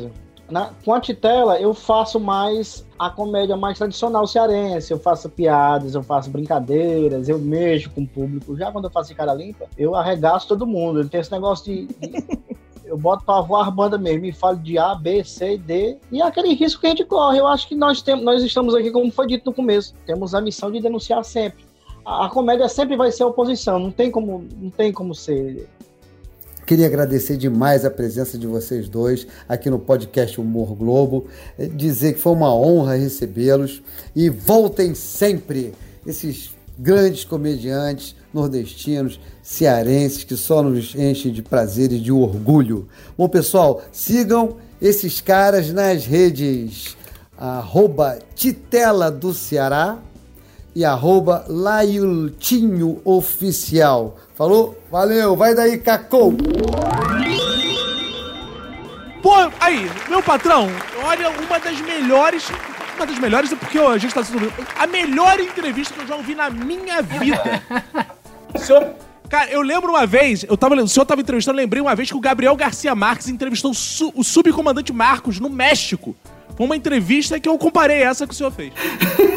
Na, com a Titela, eu faço mais a comédia mais tradicional cearense. Eu faço piadas, eu faço brincadeiras, eu mexo com o público. Já quando eu faço cara limpa, eu arregaço todo mundo. Ele tem esse negócio de. de- <laughs> eu boto pra voar a banda mesmo e falo de A, B, C, D. E é aquele risco que a gente corre. Eu acho que nós, temos, nós estamos aqui, como foi dito no começo, temos a missão de denunciar sempre. A, a comédia sempre vai ser oposição, não tem como, não tem como ser Queria agradecer demais a presença de vocês dois aqui no podcast Humor Globo. Eh, Dizer que foi uma honra recebê-los e voltem sempre esses grandes comediantes nordestinos, cearenses que só nos enchem de prazer e de orgulho. Bom, pessoal, sigam esses caras nas redes arroba Titela do Ceará e arroba Lailtinho Oficial. Falou? Valeu, vai daí, Cacou! Pô, aí, meu patrão, olha, uma das melhores. Uma das melhores é porque a gente tá sendo. A melhor entrevista que eu já ouvi na minha vida. O <laughs> senhor. Cara, eu lembro uma vez, eu tava, o senhor tava entrevistando, eu lembrei uma vez que o Gabriel Garcia Marques entrevistou o, su- o subcomandante Marcos no México. Uma entrevista que eu comparei essa que o senhor fez.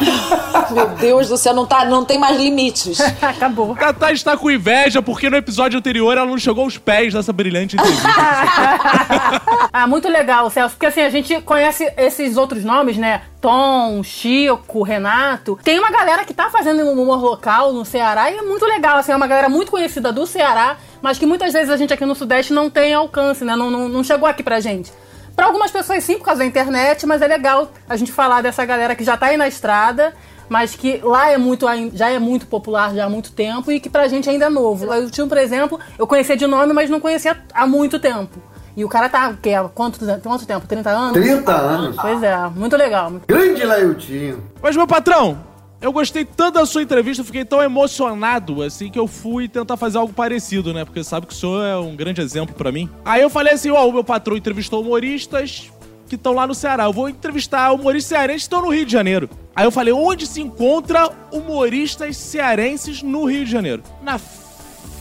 <laughs> Meu Deus do céu, não, tá, não tem mais limites. <laughs> Acabou. A Tati está com inveja porque no episódio anterior ela não chegou aos pés dessa brilhante entrevista. <laughs> ah, muito legal, Celso. Porque assim, a gente conhece esses outros nomes, né? Tom, Chico, Renato. Tem uma galera que tá fazendo um humor local no Ceará e é muito legal, assim, é uma galera muito conhecida do Ceará, mas que muitas vezes a gente aqui no Sudeste não tem alcance, né? Não, não, não chegou aqui pra gente. Pra algumas pessoas sim, por causa da internet, mas é legal a gente falar dessa galera que já tá aí na estrada, mas que lá é muito, já é muito popular já há muito tempo e que pra gente ainda é novo. Eu tinha, por exemplo, eu conhecia de nome, mas não conhecia há muito tempo. E o cara tá, o quê? Há quanto, quanto tempo? 30 anos? 30 anos. Pois é, muito legal. Grande Lailtinho. Mas, meu patrão, eu gostei tanto da sua entrevista, fiquei tão emocionado, assim, que eu fui tentar fazer algo parecido, né? Porque sabe que o senhor é um grande exemplo pra mim. Aí eu falei assim, ó, o meu patrão entrevistou humoristas que estão lá no Ceará. Eu vou entrevistar humoristas cearenses que estão no Rio de Janeiro. Aí eu falei, onde se encontra humoristas cearenses no Rio de Janeiro? Na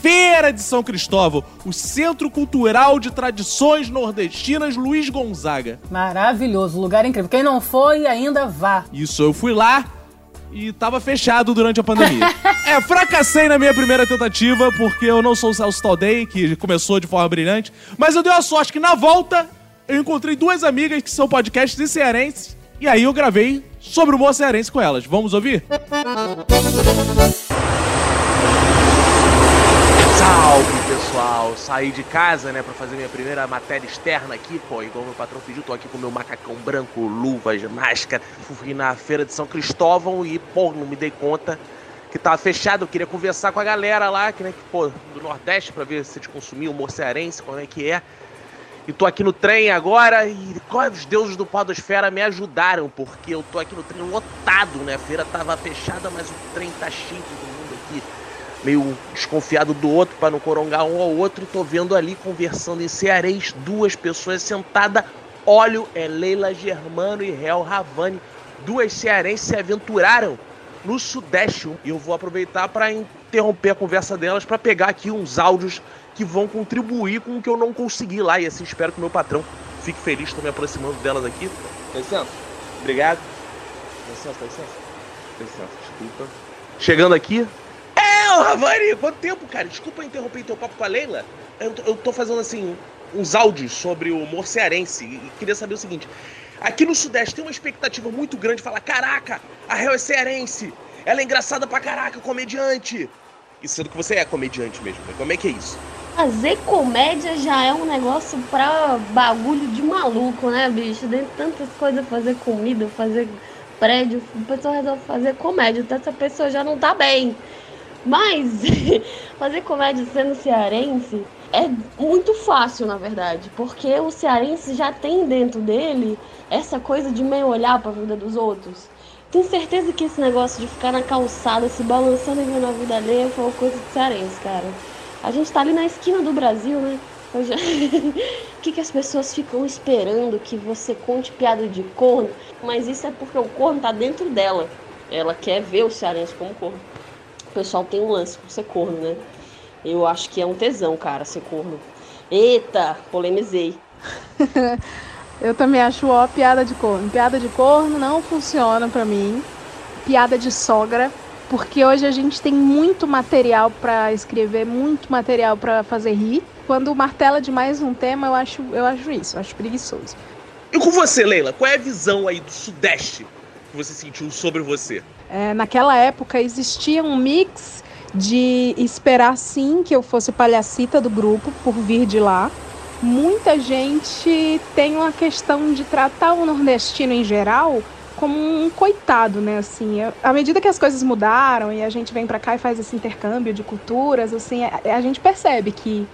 Feira de São Cristóvão, o Centro Cultural de Tradições Nordestinas Luiz Gonzaga. Maravilhoso, lugar incrível. Quem não foi, ainda vá. Isso, eu fui lá e tava fechado durante a pandemia. <laughs> é, fracassei na minha primeira tentativa, porque eu não sou o Celso Taldei, que começou de forma brilhante. Mas eu dei a sorte que na volta eu encontrei duas amigas que são podcasts de cearenses. E aí eu gravei sobre o humor cearense com elas. Vamos ouvir? Salve pessoal, saí de casa, né, pra fazer minha primeira matéria externa aqui, pô, igual meu patrão pediu, tô aqui com meu macacão branco, luvas, máscara, fui na feira de São Cristóvão e, pô, não me dei conta que tava fechado, eu queria conversar com a galera lá, que, né, que, pô, do Nordeste, pra ver se eles consumiam humor cearense, como é que é. E tô aqui no trem agora e qual- os deuses do Podosfera me ajudaram, porque eu tô aqui no trem lotado, né, a feira tava fechada, mas o trem tá cheio, aqui meio desconfiado do outro para não corongar um ao outro e tô vendo ali conversando em cearês duas pessoas sentadas. Olho é Leila Germano e Réu Ravani. Duas cearenses se aventuraram no Sudeste. E eu vou aproveitar para interromper a conversa delas para pegar aqui uns áudios que vão contribuir com o que eu não consegui lá. E assim espero que o meu patrão fique feliz. Estou me aproximando delas aqui. Licença. Obrigado. Licença, licença. Dá licença, desculpa. Chegando aqui, ô Ravani, quanto tempo, cara? Desculpa interromper teu papo com a Leila. Eu, eu tô fazendo, assim, uns áudios sobre o humor cearense e queria saber o seguinte. Aqui no Sudeste tem uma expectativa muito grande de falar, caraca, a Hel é cearense, ela é engraçada pra caraca, comediante. E sendo que você é comediante mesmo, né? como é que é isso? Fazer comédia já é um negócio pra bagulho de maluco, né, bicho? Tem tantas coisas, fazer comida, fazer prédio, a pessoa resolve fazer comédia, então essa pessoa já não tá bem. Mas <laughs> fazer comédia sendo cearense é muito fácil, na verdade, porque o cearense já tem dentro dele essa coisa de meio olhar para a vida dos outros. Tenho certeza que esse negócio de ficar na calçada se balançando e vendo a vida alheia foi uma coisa de cearense, cara. A gente tá ali na esquina do Brasil, né? Já... <laughs> o que, que as pessoas ficam esperando que você conte piada de corno? Mas isso é porque o corno tá dentro dela. Ela quer ver o cearense como corno. O pessoal tem um lance com ser corno, né? Eu acho que é um tesão, cara, ser corno. Eita, polemizei. <laughs> Eu também acho ó piada de corno. Piada de corno não funciona pra mim. Piada de sogra, porque hoje a gente tem muito material para escrever, muito material para fazer rir. Quando martela demais um tema, eu acho, eu acho isso, eu acho preguiçoso. E com você, Leila, qual é a visão aí do Sudeste que você sentiu sobre você? É, naquela época existia um mix de esperar sim que eu fosse palhacita do grupo por vir de lá. Muita gente tem uma questão de tratar o nordestino em geral como um coitado, né? Assim, à medida que as coisas mudaram e a gente vem para cá e faz esse intercâmbio de culturas, assim, a, a gente percebe que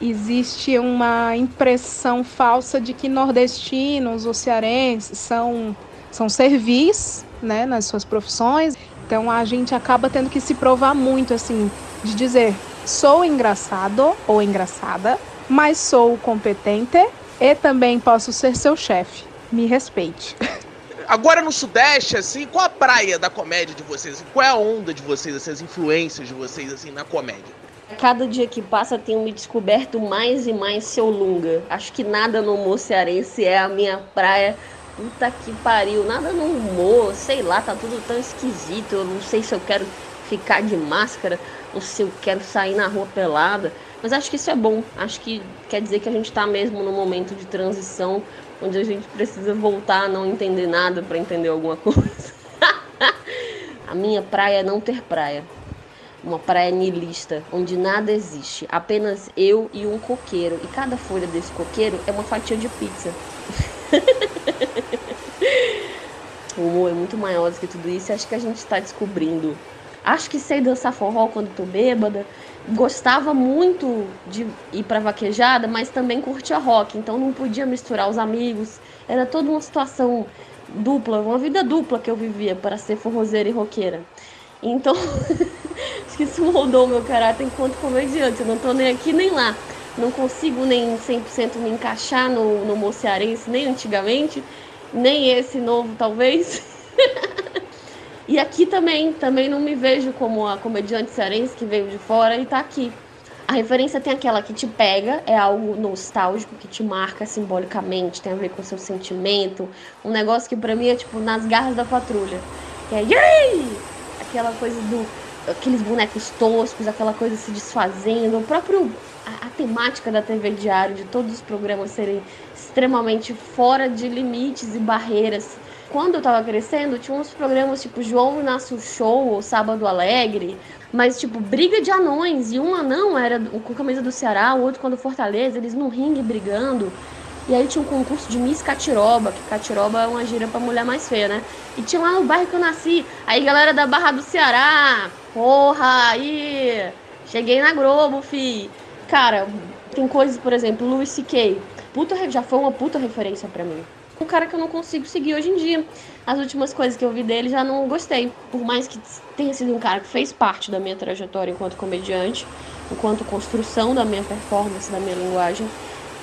existe uma impressão falsa de que nordestinos ou cearenses são são servis, né, nas suas profissões então a gente acaba tendo que se provar muito, assim, de dizer: sou engraçado ou engraçada, mas sou competente e também posso ser seu chefe. Me respeite. <laughs> Agora no Sudeste, assim, qual a praia da comédia de vocês? Qual é a onda de vocês, assim, as influências de vocês, assim, na comédia? Cada dia que passa tenho me descoberto mais e mais seu Lunga. Acho que nada no humor cearense é a minha praia Puta que pariu, nada no humor, sei lá, tá tudo tão esquisito. Eu não sei se eu quero ficar de máscara ou se eu quero sair na rua pelada. Mas acho que isso é bom. Acho que quer dizer que a gente tá mesmo num momento de transição onde a gente precisa voltar a não entender nada para entender alguma <laughs> coisa. a minha praia é não ter praia. Uma praia nilista, onde nada existe, apenas eu e um coqueiro. E cada folha desse coqueiro é uma fatia de pizza. <laughs> <laughs> o humor é muito maior do que tudo isso acho que a gente está descobrindo. Acho que sei dançar forró quando tô bêbada. Gostava muito de ir pra vaquejada, mas também curtia rock, então não podia misturar os amigos. Era toda uma situação dupla, uma vida dupla que eu vivia para ser forrozeira e roqueira. Então, <laughs> acho que isso moldou o meu caráter enquanto comediante. Eu não tô nem aqui nem lá não consigo nem 100% me encaixar no, no mocearense, nem antigamente, nem esse novo talvez. <laughs> e aqui também, também não me vejo como a comediante cearense que veio de fora e tá aqui. A referência tem aquela que te pega, é algo nostálgico, que te marca simbolicamente, tem a ver com seu sentimento. Um negócio que pra mim é tipo nas garras da patrulha. Que é Yay! aquela coisa do. aqueles bonecos toscos, aquela coisa se desfazendo. O próprio a, a, temática da TV Diário, de todos os programas serem extremamente fora de limites e barreiras. Quando eu tava crescendo, tinha uns programas tipo João Inácio Show ou Sábado Alegre, mas tipo briga de anões. E um anão era com camisa do Ceará, o outro quando Fortaleza, eles no ringue brigando. E aí tinha um concurso de Miss Catiroba, que Catiroba é uma gíria pra mulher mais feia, né? E tinha lá no bairro que eu nasci. Aí galera da Barra do Ceará, porra, aí cheguei na Globo, fi. Cara, tem coisas, por exemplo, Louis C.K. Puta, já foi uma puta referência para mim. Um cara que eu não consigo seguir hoje em dia. As últimas coisas que eu vi dele já não gostei. Por mais que tenha sido um cara que fez parte da minha trajetória enquanto comediante, enquanto construção da minha performance, da minha linguagem,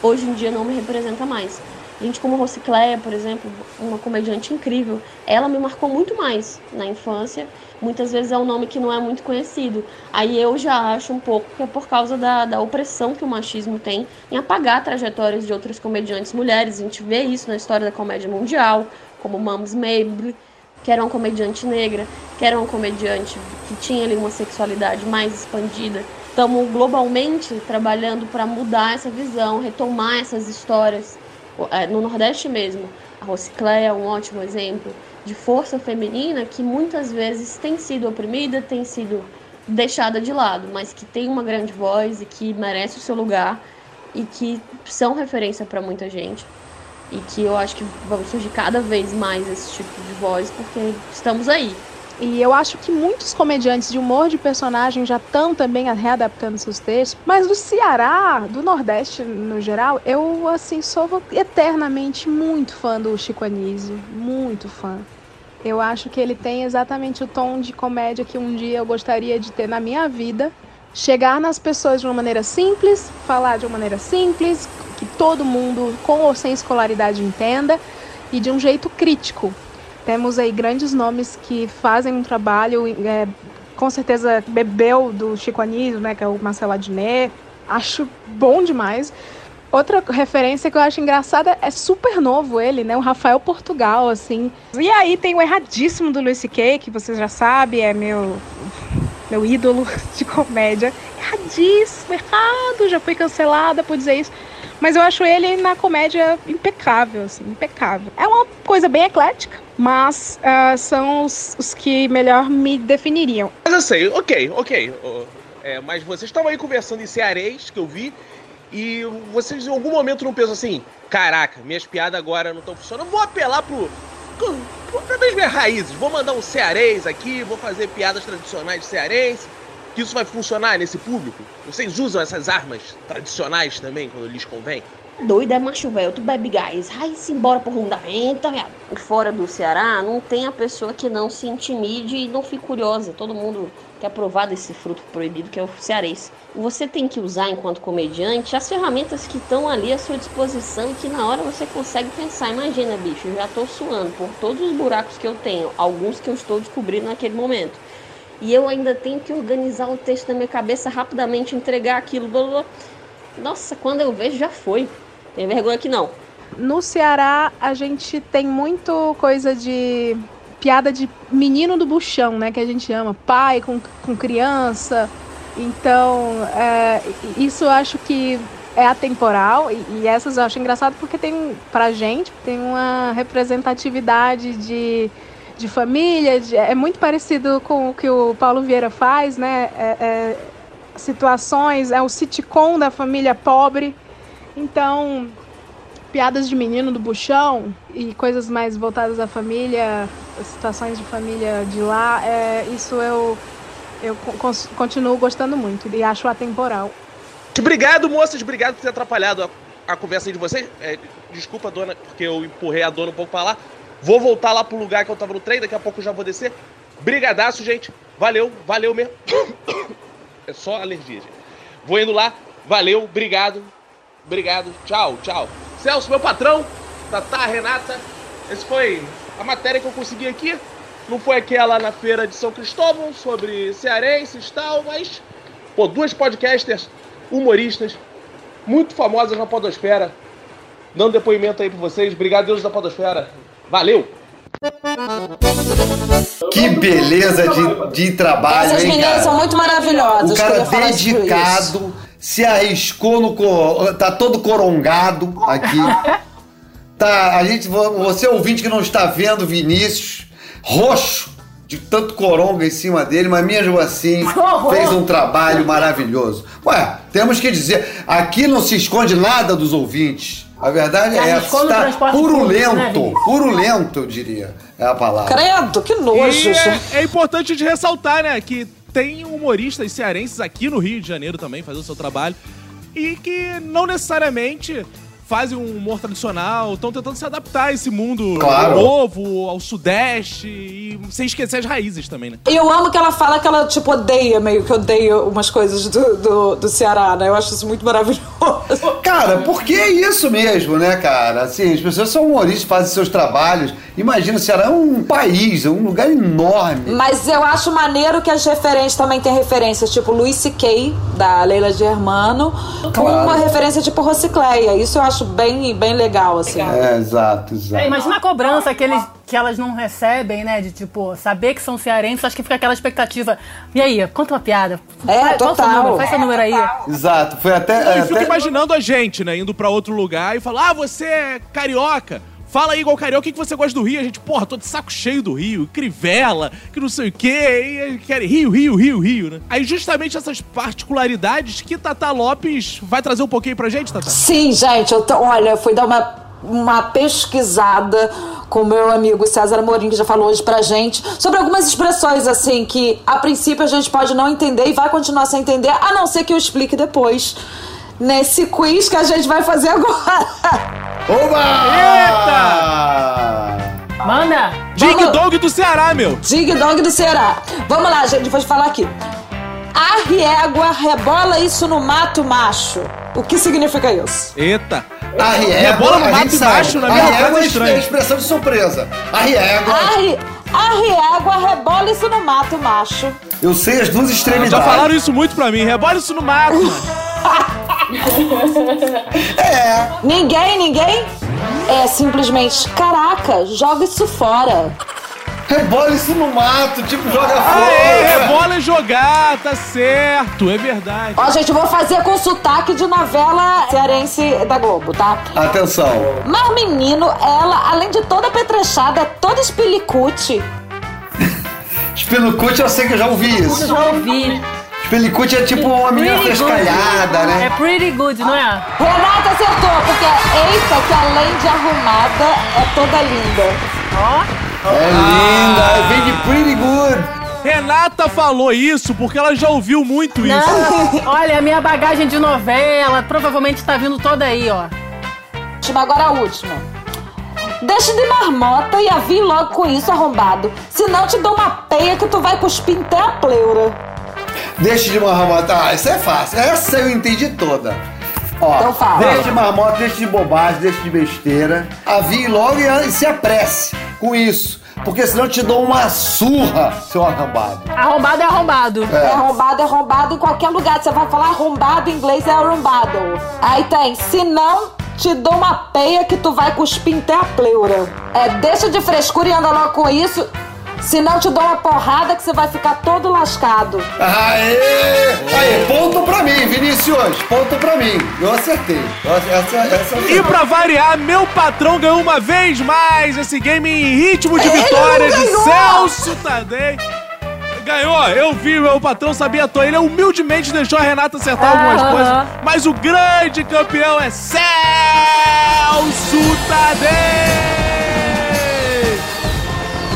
hoje em dia não me representa mais. Gente como Rosicléia, por exemplo, uma comediante incrível, ela me marcou muito mais na infância. Muitas vezes é um nome que não é muito conhecido. Aí eu já acho um pouco que é por causa da, da opressão que o machismo tem em apagar trajetórias de outras comediantes mulheres. A gente vê isso na história da comédia mundial, como Mams Mabley, que era uma comediante negra, que era uma comediante que tinha ali uma sexualidade mais expandida. Estamos globalmente trabalhando para mudar essa visão, retomar essas histórias no Nordeste mesmo, a Rosicléia é um ótimo exemplo de força feminina que muitas vezes tem sido oprimida, tem sido deixada de lado, mas que tem uma grande voz e que merece o seu lugar e que são referência para muita gente. E que eu acho que vão surgir cada vez mais esse tipo de voz, porque estamos aí. E eu acho que muitos comediantes de humor de personagem já estão também readaptando seus textos. Mas do Ceará, do Nordeste no geral, eu assim sou eternamente muito fã do Chico Anísio, muito fã. Eu acho que ele tem exatamente o tom de comédia que um dia eu gostaria de ter na minha vida. Chegar nas pessoas de uma maneira simples, falar de uma maneira simples, que todo mundo com ou sem escolaridade entenda e de um jeito crítico. Temos aí grandes nomes que fazem um trabalho, é, com certeza bebeu do Chico Anísio, né, que é o Marcelo Adnet. Acho bom demais. Outra referência que eu acho engraçada é super novo ele, né? O Rafael Portugal, assim. E aí tem o erradíssimo do Luis C.K., que você já sabe, é meu meu ídolo <laughs> de comédia. Erradíssimo, errado, já foi cancelada por dizer isso. Mas eu acho ele na comédia impecável, assim, impecável. É uma coisa bem eclética, mas uh, são os, os, que melhor me definiriam. Mas eu sei, ok, ok. é, mas vocês estão aí conversando em cearês, que eu vi, e vocês em algum momento não pensam assim, caraca, minhas piadas agora não estão funcionando, vou apelar pro. Pra minhas raízes, vou mandar um cearês aqui, vou fazer piadas tradicionais de cearense, que isso vai funcionar nesse público? Vocês usam essas armas tradicionais também quando lhes convém? Doida, é macho velho, tu bebe gás, vai-se embora pro rumo da venta, viado. Fora do Ceará, não tem a pessoa que não se intimide e não fique curiosa. Todo mundo quer provar desse fruto proibido que é o cearense. Você tem que usar, enquanto comediante, as ferramentas que estão ali à sua disposição e que na hora você consegue pensar. Imagina, bicho, eu já tô suando por todos os buracos que eu tenho, alguns que eu estou descobrindo naquele momento. E eu ainda tenho que organizar o texto na minha cabeça rapidamente, entregar aquilo. Blá, blá. Nossa, quando eu vejo, já foi. Tem vergonha que não. No Ceará, a gente tem muito coisa de piada de menino do buchão, né? Que a gente ama. Pai com, com criança. Então, é, isso eu acho que é atemporal e, e, essas eu acho engraçado porque tem, pra gente, tem uma representatividade de, de família, de, é muito parecido com o que o Paulo Vieira faz, né? É, é, situações, é o sitcom da família pobre, então, piadas de menino do buchão e coisas mais voltadas à família, situações de família de lá, é, isso eu, eu continuo gostando muito e acho atemporal. Obrigado, moças, obrigado por ter atrapalhado a, a conversa de vocês. É, desculpa, dona, porque eu empurrei a dona um pouco para lá. Vou voltar lá pro lugar que eu tava no trem, daqui a pouco eu já vou descer. Brigadaço, gente. Valeu, valeu mesmo. <coughs> É só alergia, gente. Vou indo lá. Valeu, obrigado. Obrigado. Tchau, tchau. Celso, meu patrão, Tatá, Renata. Esse foi a matéria que eu consegui aqui. Não foi aquela na feira de São Cristóvão sobre cearenses e tal, mas. Pô, duas podcasters humoristas muito famosas na Podosfera. Dando depoimento aí pra vocês. Obrigado, Deus da Podosfera. Valeu! Que beleza de, de trabalho, Essas hein, meninas cara? são muito maravilhosas. O cara dedicado, se arriscou no. Tá todo corongado aqui. Tá, a gente, você ouvinte que não está vendo Vinícius, roxo, de tanto coronga em cima dele, mas mesmo assim <laughs> fez um trabalho maravilhoso. Ué, temos que dizer, aqui não se esconde nada dos ouvintes. A verdade Se é essa, está público, né, purulento, purulento, eu diria, é a palavra. Credo, que E é, é importante de ressaltar, né, que tem humoristas cearenses aqui no Rio de Janeiro também fazendo o seu trabalho e que não necessariamente fazem um humor tradicional, estão tentando se adaptar a esse mundo Claro. novo, ao sudeste e sem esquecer as raízes também, né? E eu amo que ela fala que ela, tipo, odeia, meio que odeia umas coisas do, do, do Ceará, né? Eu acho isso muito maravilhoso. <laughs> Cara, porque é isso mesmo, né, cara? Assim, as pessoas são humoristas, fazem seus trabalhos. Imagina, o Ceará é um país, é um lugar enorme. Mas eu acho maneiro que as referências também tem referências, tipo Luiz C.K., da Leila Germano, com Claro. uma referência tipo Rocicleia. Isso eu acho bem, bem legal, assim. É, exato, É, exato. imagina a cobrança que, eles, que elas não recebem, né? De tipo, saber que são cearenses, acho que fica aquela expectativa. E aí, conta uma piada. É, Faz- qual o seu total. número? Faz seu número aí. Exato, foi até. Eu fico até- imaginando a gente, né, indo pra outro lugar e falar: ah, você é carioca. Fala aí igual carioca, o que que você gosta do Rio? A gente, porra, tô de saco cheio do Rio, Crivella, que não sei o quê, e quer Rio, Rio, Rio, Rio, né? Aí justamente essas particularidades que Tata Lopes vai trazer um pouquinho pra gente, Tata? Sim, gente, eu tô, olha, eu fui dar uma, uma pesquisada com meu amigo César Amorim, que já falou hoje pra gente, sobre algumas expressões assim que a princípio a gente pode não entender e vai continuar sem entender, a não ser que eu explique depois. Nesse quiz que a gente vai fazer agora. <laughs> Oba! Manda! Dig Vamos- Dog do Ceará, meu! Dig Dog do Ceará. Vamos lá, gente, vou te falar aqui. A riégua rebola isso no mato macho. O que significa isso? Eita! A riégua, Rebola no a mato baixo na A minha riégua coisa é estranha. expressão de surpresa. A riégua, A, ri... a riégua rebola isso no mato macho. eu sei as duas extremidades. Já falaram isso muito pra mim. Rebola isso no mato. <laughs> É. Ninguém, ninguém? É simplesmente, caraca, joga isso fora. Rebola isso no mato, tipo, joga Ah, fora. é, rebola é jogar, tá certo, é verdade. Ó, gente, eu vou fazer com sotaque de novela cearense da Globo, tá? Atenção. Mas menino, ela, além de toda petrechada, é toda espilicute. <laughs> Espilicute eu sei que eu já ouvi Eu isso. já ouvi. Espilicute é tipo uma menina frescalhada, É né? pretty good, não é? Renata acertou, porque eita, que além de arrumada, é toda linda. Ó. É linda, vem de pretty good. Renata falou isso porque ela já ouviu muito isso. Não. <laughs> Olha, a minha bagagem de novela provavelmente tá vindo toda aí, ó. Última, agora a última. Deixa de marmota e avie logo com isso, arrombado. Senão te dou uma peia que tu vai cuspir até a pleura. Deixa de marmota. Ah, isso é fácil. Essa eu entendi toda. Ó, Então fala. deixa de marmota, deixa de bobagem, deixa de besteira. Avie logo e, se apresse com isso. Porque senão eu te dou uma surra, seu arrombado. Arrombado é arrombado. É. arrombado, é arrombado em qualquer lugar. Você vai falar arrombado em inglês é arrombado. Aí tem, se não, te dou uma peia que tu vai cuspir até a pleura. É, deixa de frescura e anda logo com isso. Senão te dou uma porrada que você vai ficar todo lascado. Aê! Aí, ponto pra mim, Vinícius. Ponto pra mim. Eu acertei. Eu- Essa, essa eu E pra variar, meu patrão ganhou uma vez mais esse game em ritmo de Ele vitória de! Celso Tadei. Ganhou, eu vi, meu patrão sabia atuar. Ele humildemente deixou a Renata acertar algumas Aham. coisas. Mas o grande campeão é Celso Tadei!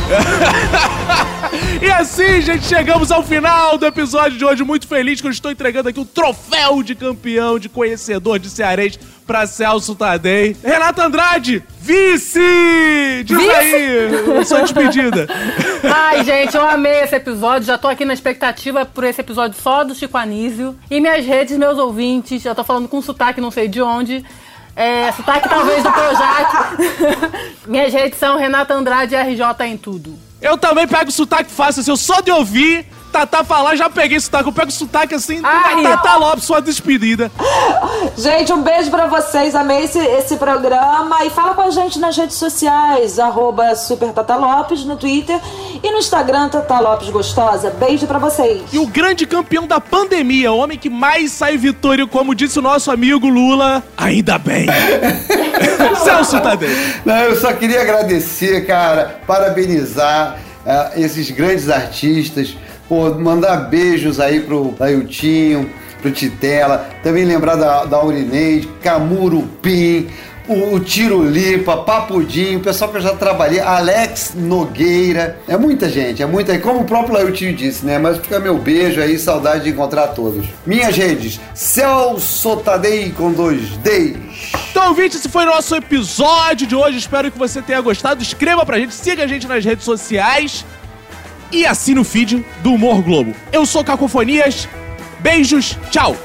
<laughs> E assim, gente, chegamos ao final do episódio de hoje. Muito feliz que eu estou entregando aqui o troféu de campeão, de conhecedor de cearense pra Celso Tadei. Renata Andrade, vice! Diz Vice? aí, sua despedida. <laughs> Ai, gente, eu amei esse episódio. Já tô aqui na expectativa por esse episódio só do Chico Anísio. E minhas redes, meus ouvintes, já tô falando com sotaque, não sei de onde. É, sotaque talvez do Projac. <laughs> minhas redes são Renata Andrade RJ em tudo. Eu também pego sotaque fácil, assim, eu só de ouvir Tatá falar, já peguei sotaque. Eu pego sotaque assim, Ai. Tatá Lopes, sua despedida. <gasps> Gente, um beijo pra vocês. Amei esse, esse programa. E fala com a gente nas redes sociais. Arroba Super Tata Lopes no Twitter. E no Instagram, Tata Lopes Gostosa. Beijo pra vocês. E o grande campeão da pandemia, o homem que mais sai vitório, como disse o nosso amigo Lula, ainda bem. <laughs> Celso Tadei. Não, eu só queria agradecer, cara, parabenizar ah, esses grandes artistas, pô, mandar beijos aí pro Ailtinho, pro Titela, também lembrar da, da Aurineide, Camurupim, o, o Tirolipa, Papudinho, o pessoal que eu já trabalhei, Alex Nogueira, é muita gente, é muita, e como o próprio Ailtinho disse, né, mas fica meu beijo aí, saudade de encontrar todos. Minhas redes, Celso Tadei com dois Ds. Então, ouvinte, esse foi o nosso episódio de hoje. Espero que você tenha gostado. Escreva pra gente, siga a gente nas redes sociais e assine o feed do Humor Globo. Eu sou Cacofonias. Beijos, tchau!